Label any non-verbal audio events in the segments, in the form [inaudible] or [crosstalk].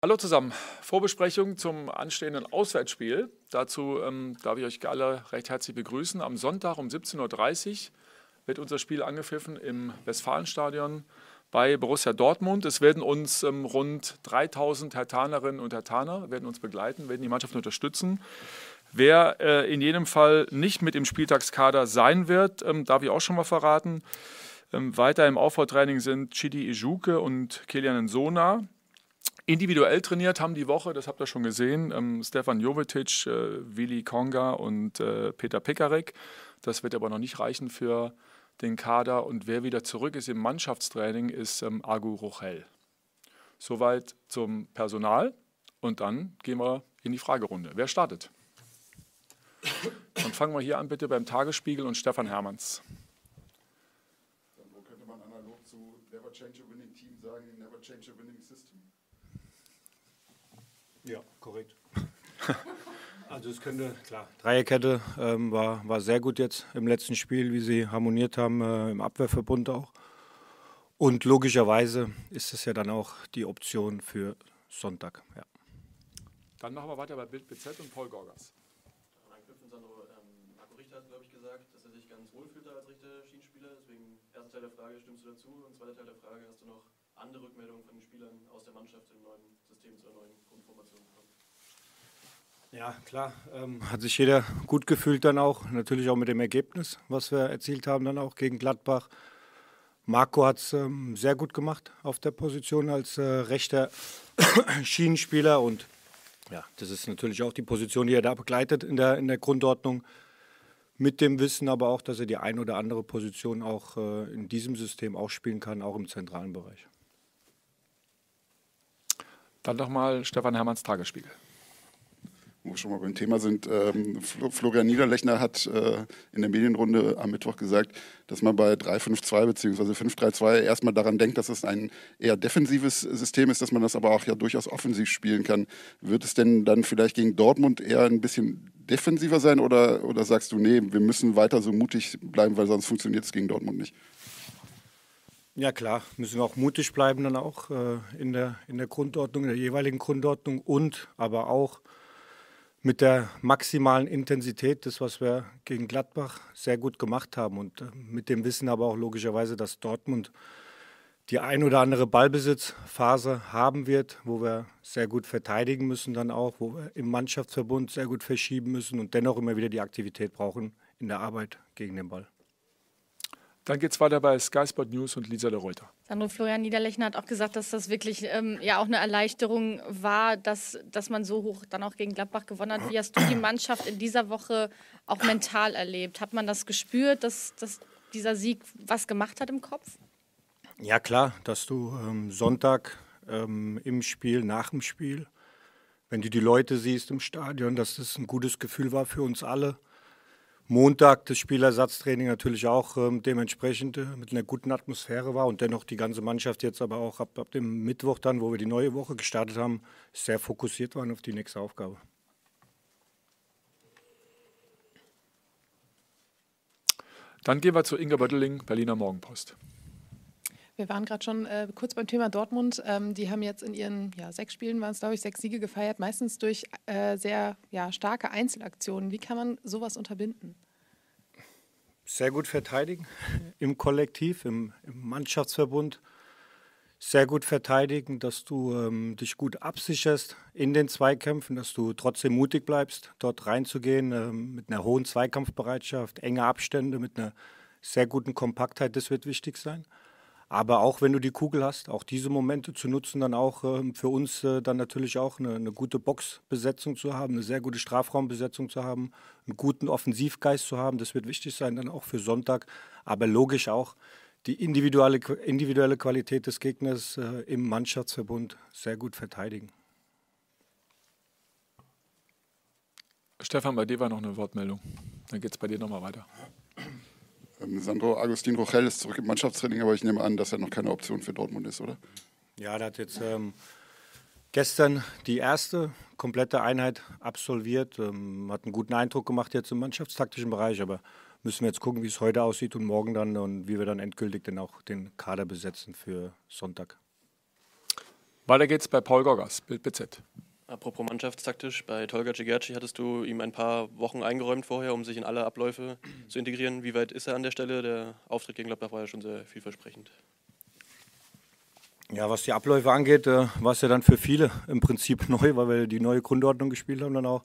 Hallo zusammen. Vorbesprechung zum anstehenden Auswärtsspiel. Dazu ähm, darf ich euch alle recht herzlich begrüßen. Am Sonntag um 17.30 Uhr wird unser Spiel angepfiffen im Westfalenstadion bei Borussia Dortmund. Es werden uns ähm, rund 3000 Hertanerinnen und Hertaner werden uns begleiten, werden die Mannschaft unterstützen. Wer äh, in jedem Fall nicht mit im Spieltagskader sein wird, ähm, darf ich auch schon mal verraten. Ähm, weiter im Aufbautraining sind Chidi Ijuke und Kilian Sona. Individuell trainiert haben die Woche, das habt ihr schon gesehen, ähm, Stefan Jovetic, äh, Willi Konga und äh, Peter Pekarek. Das wird aber noch nicht reichen für den Kader. Und wer wieder zurück ist im Mannschaftstraining, ist ähm, Agu Rochel. Soweit zum Personal. Und dann gehen wir in die Fragerunde. Wer startet? Und fangen wir hier an bitte beim Tagesspiegel und Stefan Hermanns. Wo könnte man analog zu Never Change a Winning Team sagen, Never Change a Winning? Ja, korrekt. [laughs] also es könnte, klar, Dreierkette ähm, war, war sehr gut jetzt im letzten Spiel, wie sie harmoniert haben, äh, im Abwehrverbund auch. Und logischerweise ist es ja dann auch die Option für Sonntag. Ja. Dann machen wir weiter bei Bild BZ und Paul Gorgas. Sandro, ähm, Marco Richter hat, glaube ich, gesagt, dass er sich ganz wohl fühlt als Richter-Schienenspieler. Deswegen, erster Teil der Frage, stimmst du dazu? Und zweiter Teil der Frage, hast du noch andere Rückmeldungen von den Spielern aus der Mannschaft im neuen System zur neuen Grundformation bekommen? Ja, klar. Ähm, hat sich jeder gut gefühlt dann auch. Natürlich auch mit dem Ergebnis, was wir erzielt haben, dann auch gegen Gladbach. Marco hat es ähm, sehr gut gemacht auf der Position als äh, rechter [coughs] Schienenspieler und ja, das ist natürlich auch die Position, die er da begleitet in der, in der Grundordnung. Mit dem Wissen aber auch, dass er die ein oder andere Position auch äh, in diesem System auch spielen kann, auch im zentralen Bereich. Dann nochmal Stefan Hermanns Tagesspiegel. Wo wir schon mal beim Thema sind, ähm, Florian Niederlechner hat äh, in der Medienrunde am Mittwoch gesagt, dass man bei 3-5-2 bzw. 5-3-2 erstmal daran denkt, dass es ein eher defensives System ist, dass man das aber auch ja durchaus offensiv spielen kann. Wird es denn dann vielleicht gegen Dortmund eher ein bisschen defensiver sein oder, oder sagst du, nee, wir müssen weiter so mutig bleiben, weil sonst funktioniert es gegen Dortmund nicht? Ja klar, müssen wir auch mutig bleiben dann auch äh, in, der, in der Grundordnung, in der jeweiligen Grundordnung und aber auch mit der maximalen Intensität, das was wir gegen Gladbach sehr gut gemacht haben und äh, mit dem Wissen aber auch logischerweise, dass Dortmund die ein oder andere Ballbesitzphase haben wird, wo wir sehr gut verteidigen müssen dann auch, wo wir im Mannschaftsverbund sehr gut verschieben müssen und dennoch immer wieder die Aktivität brauchen in der Arbeit gegen den Ball. Dann geht es weiter bei Sky Sport News und Lisa de Reuter. Sandro Florian Niederlechner hat auch gesagt, dass das wirklich ähm, ja auch eine Erleichterung war, dass, dass man so hoch dann auch gegen Gladbach gewonnen hat. Wie hast du die Mannschaft in dieser Woche auch mental erlebt? Hat man das gespürt, dass, dass dieser Sieg was gemacht hat im Kopf? Ja klar, dass du ähm, Sonntag ähm, im Spiel, nach dem Spiel, wenn du die Leute siehst im Stadion, dass das ein gutes Gefühl war für uns alle Montag das Spielersatztraining natürlich auch ähm, dementsprechend äh, mit einer guten Atmosphäre war und dennoch die ganze Mannschaft jetzt aber auch ab, ab dem Mittwoch dann, wo wir die neue Woche gestartet haben, sehr fokussiert waren auf die nächste Aufgabe. Dann gehen wir zu Inga Bötteling, Berliner Morgenpost. Wir waren gerade schon äh, kurz beim Thema Dortmund. Ähm, die haben jetzt in ihren ja, sechs Spielen, waren es glaube ich, sechs Siege gefeiert, meistens durch äh, sehr ja, starke Einzelaktionen. Wie kann man sowas unterbinden? Sehr gut verteidigen im Kollektiv, im, im Mannschaftsverbund. Sehr gut verteidigen, dass du ähm, dich gut absicherst in den Zweikämpfen, dass du trotzdem mutig bleibst, dort reinzugehen ähm, mit einer hohen Zweikampfbereitschaft, enge Abstände, mit einer sehr guten Kompaktheit. Das wird wichtig sein. Aber auch wenn du die Kugel hast, auch diese Momente zu nutzen, dann auch äh, für uns äh, dann natürlich auch eine, eine, gute Boxbesetzung zu haben, eine sehr gute Strafraumbesetzung zu haben, einen guten Offensivgeist zu haben, das wird wichtig sein dann auch für Sonntag. Aber logisch auch die individuelle, individuelle Qualität des Gegners äh, im Mannschaftsverbund sehr gut verteidigen. Stefan, bei dir war noch eine Wortmeldung. Dann geht es bei dir nochmal weiter. Sandro Agustin Rochel ist zurück im Mannschaftstraining, aber ich nehme an, dass er noch keine Option für Dortmund ist, oder? Ja, der hat jetzt ähm, gestern die erste komplette Einheit absolviert, ähm, hat einen guten Eindruck gemacht jetzt im mannschaftstaktischen Bereich, aber müssen wir jetzt gucken, wie es heute aussieht und morgen dann und wie wir dann endgültig dann auch den Kader besetzen für Sonntag. Weiter geht's bei Paul Gorgas, Bild BZ. Apropos mannschaftstaktisch, bei Tolga Cigerci hattest du ihm ein paar Wochen eingeräumt vorher, um sich in alle Abläufe zu integrieren. Wie weit ist er an der Stelle? Der Auftritt gegen Gladbach war ja schon sehr vielversprechend. Ja, was die Abläufe angeht, äh, war es ja dann für viele im Prinzip [laughs] neu, weil wir die neue Grundordnung gespielt haben dann auch.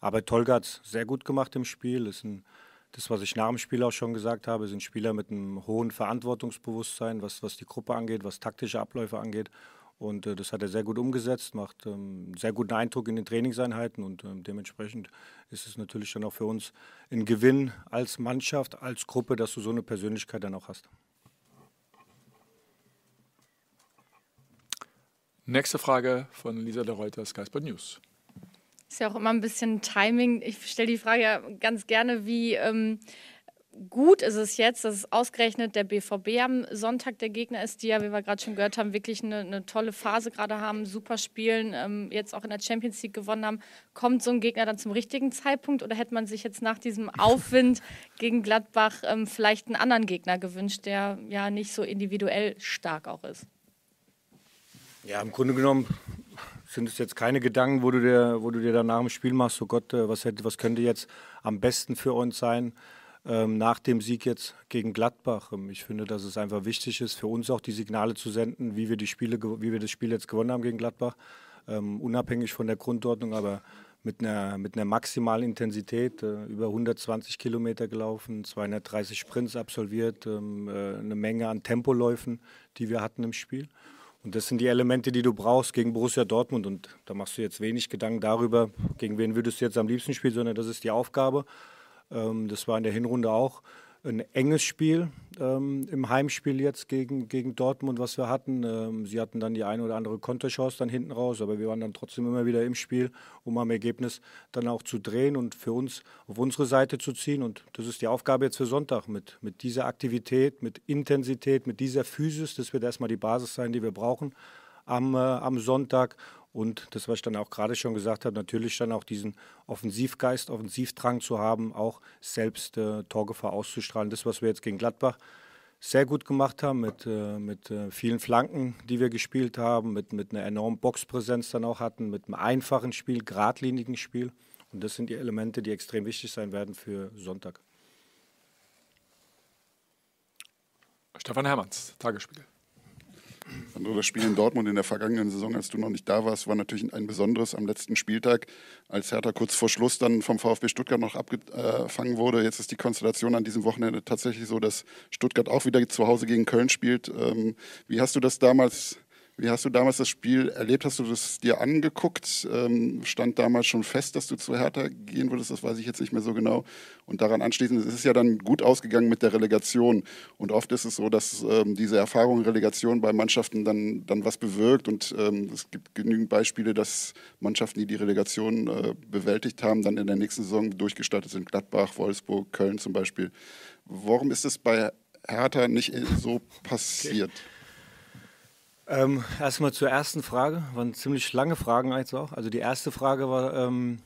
Aber Tolga hat es sehr gut gemacht im Spiel. Ist ein, das, was ich nach dem Spiel auch schon gesagt habe, sind Spieler mit einem hohen Verantwortungsbewusstsein, was, was die Gruppe angeht, was taktische Abläufe angeht. Und äh, das hat er sehr gut umgesetzt, macht ähm, sehr guten Eindruck in den Trainingseinheiten und ähm, dementsprechend ist es natürlich dann auch für uns ein Gewinn als Mannschaft, als Gruppe, dass du so eine Persönlichkeit dann auch hast. Nächste Frage von Lisa de Reuter, Sky Sport News. Ist ja auch immer ein bisschen Timing. Ich stelle die Frage ja ganz gerne, wie ähm, gut ist es jetzt, dass es ausgerechnet der BVB am Sonntag der Gegner ist, die ja, wie wir gerade schon gehört haben, wirklich eine, eine tolle Phase gerade haben, super spielen, ähm, jetzt auch in der Champions League gewonnen haben. Kommt so ein Gegner dann zum richtigen Zeitpunkt oder hätte man sich jetzt nach diesem [laughs] Aufwind gegen Gladbach ähm, vielleicht einen anderen Gegner gewünscht, der ja nicht so individuell stark auch ist? Ja, im Grunde genommen sind es jetzt keine Gedanken, wo du dir, wo du dir dann nach dem Spiel machst, so Gott, äh, was, hätte, was könnte jetzt am besten für uns sein ähm, nach dem Sieg jetzt gegen Gladbach. Ähm, ich finde, dass es einfach wichtig ist, für uns auch die Signale zu senden, wie wir, die Spiele, wie wir das Spiel jetzt gewonnen haben gegen Gladbach. Ähm, unabhängig von der Grundordnung, aber mit einer, mit einer maximalen Intensität, äh, über 120 Kilometer gelaufen, 230 Sprints absolviert, ähm, äh, eine Menge an Tempoläufen, die wir hatten im Spiel. Und das sind die Elemente, die du brauchst gegen Borussia Dortmund. Und da machst du jetzt wenig Gedanken darüber, gegen wen würdest du jetzt am liebsten spielen, sondern das ist die Aufgabe. Ähm, das war in der Hinrunde auch ein enges Spiel ähm, im Heimspiel jetzt gegen, gegen Dortmund, was wir hatten. Ähm, sie hatten dann die eine oder andere Konterchance dann hinten raus, aber wir waren dann trotzdem immer wieder im Spiel, um am Ergebnis dann auch zu drehen und für uns auf unsere Seite zu ziehen. Und das ist die Aufgabe jetzt für Sonntag mit, mit dieser Aktivität, mit Intensität, mit dieser Physis. Das wird erstmal die Basis sein, die wir brauchen am, äh, am Sonntag. Und das, was ich dann auch gerade schon gesagt habe, natürlich dann auch diesen Offensivgeist, Offensivdrang zu haben, auch selbst äh, Torgefahr auszustrahlen. Das, was wir jetzt gegen Gladbach sehr gut gemacht haben, mit, äh, mit äh, vielen Flanken, die wir gespielt haben, mit, mit einer enormen Boxpräsenz dann auch hatten, mit einem einfachen Spiel, geradlinigen Spiel. Und das sind die Elemente, die extrem wichtig sein werden für Sonntag. Stefan Hermanns, Tagesspiegel. Also das Spiel in Dortmund in der vergangenen Saison, als du noch nicht da warst, war natürlich ein besonderes am letzten Spieltag, als Hertha kurz vor Schluss dann vom VfB Stuttgart noch abgefangen wurde. Jetzt ist die Konstellation an diesem Wochenende tatsächlich so, dass Stuttgart auch wieder zu Hause gegen Köln spielt. Ähm, wie hast du das damals wie hast du damals das Spiel erlebt? Hast du das dir angeguckt? Ähm, stand damals schon fest, dass du zu Hertha gehen würdest? Das weiß ich jetzt nicht mehr so genau. Und daran anschließend, es ist ja dann gut ausgegangen mit der Relegation. Und oft ist es so, dass ähm, diese Erfahrung in Relegation bei Mannschaften dann, dann was bewirkt. Und ähm, es gibt genügend Beispiele, dass Mannschaften, die die Relegation äh, bewältigt haben, dann in der nächsten Saison durchgestartet sind. Gladbach, Wolfsburg, Köln zum Beispiel. Warum ist es bei Hertha nicht so passiert? Okay. Ähm, erstmal zur ersten Frage. Waren ziemlich lange Fragen jetzt auch. Also die erste Frage war, ähm,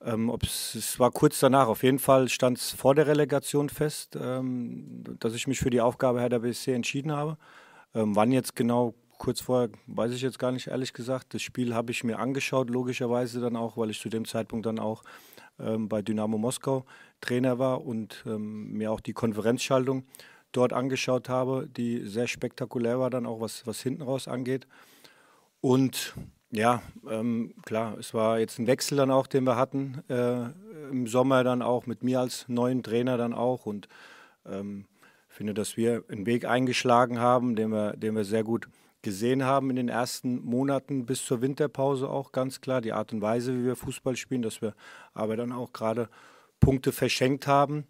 ähm, es war kurz danach. Auf jeden Fall stand es vor der Relegation fest, ähm, dass ich mich für die Aufgabe Herr der BSC entschieden habe. Ähm, wann jetzt genau kurz vorher, weiß ich jetzt gar nicht, ehrlich gesagt. Das Spiel habe ich mir angeschaut, logischerweise dann auch, weil ich zu dem Zeitpunkt dann auch ähm, bei Dynamo Moskau Trainer war und mir auch die Konferenzschaltung dort angeschaut habe, die sehr spektakulär war, dann auch was, was hinten raus angeht. Und ja, ähm, klar, es war jetzt ein Wechsel dann auch, den wir hatten äh, im Sommer dann auch mit mir als neuen Trainer dann auch. Und ähm, finde, dass wir einen Weg eingeschlagen haben, den wir, den wir sehr gut gesehen haben in den ersten Monaten bis zur Winterpause auch ganz klar. Die Art und Weise, wie wir Fußball spielen, dass wir aber dann auch gerade Punkte verschenkt haben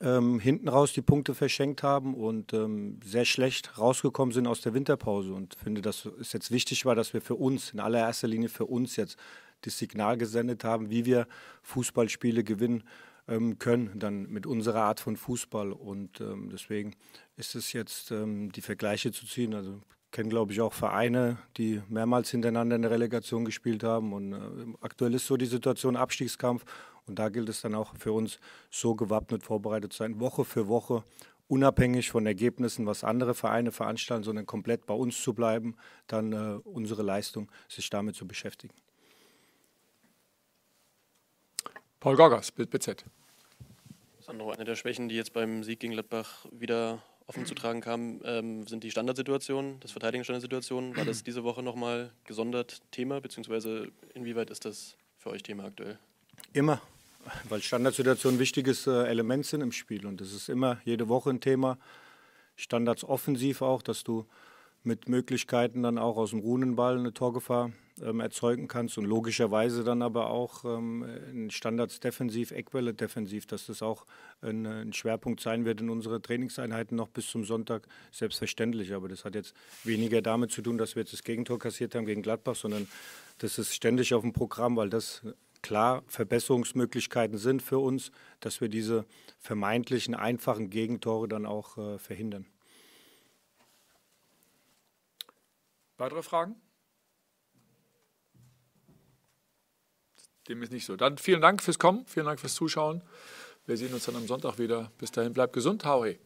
ähm, hinten raus die Punkte verschenkt haben und ähm, sehr schlecht rausgekommen sind aus der Winterpause. Und finde, dass es jetzt wichtig war, dass wir für uns, in allererster Linie für uns jetzt das Signal gesendet haben, wie wir Fußballspiele gewinnen ähm, können, dann mit unserer Art von Fußball. Und ähm, deswegen ist es jetzt ähm, die Vergleiche zu ziehen. Also kenne, glaube ich, auch Vereine, die mehrmals hintereinander in der Relegation gespielt haben. Und äh, aktuell ist so die Situation Abstiegskampf. Und da gilt es dann auch für uns, so gewappnet vorbereitet zu sein, Woche für Woche unabhängig von Ergebnissen, was andere Vereine veranstalten, sondern komplett bei uns zu bleiben, dann äh, unsere Leistung, sich damit zu beschäftigen. Paul Gorgas, BZ. Sandro, eine der Schwächen, die jetzt beim Sieg gegen Gladbach wieder offen zu tragen kam, ähm, sind die Standardsituationen, das Verteidigungsstandardsituationen. War das diese Woche nochmal gesondert Thema, beziehungsweise inwieweit ist das für euch Thema aktuell? Immer, weil Standardsituationen ein wichtiges äh, Element sind im Spiel und das ist immer jede Woche ein Thema. Standards offensiv auch, dass du mit Möglichkeiten dann auch aus dem Runenball eine Torgefahr ähm, erzeugen kannst und logischerweise dann aber auch ähm, Standards defensiv, Eckwelle defensiv, dass das auch ein, ein, Schwerpunkt sein wird in unsere Trainingseinheiten noch bis zum Sonntag, selbstverständlich. Aber das hat jetzt weniger damit zu tun, dass wir jetzt das Gegentor kassiert haben gegen Gladbach, sondern das ist ständig auf dem Programm, weil das klar Verbesserungsmöglichkeiten sind für uns, dass wir diese vermeintlichen einfachen Gegentore dann auch äh, verhindern. Weitere Fragen? Dem ist nicht so. Dann vielen Dank fürs Kommen, vielen Dank fürs Zuschauen. Wir sehen uns dann am Sonntag wieder. Bis dahin, bleibt gesund, Hauri.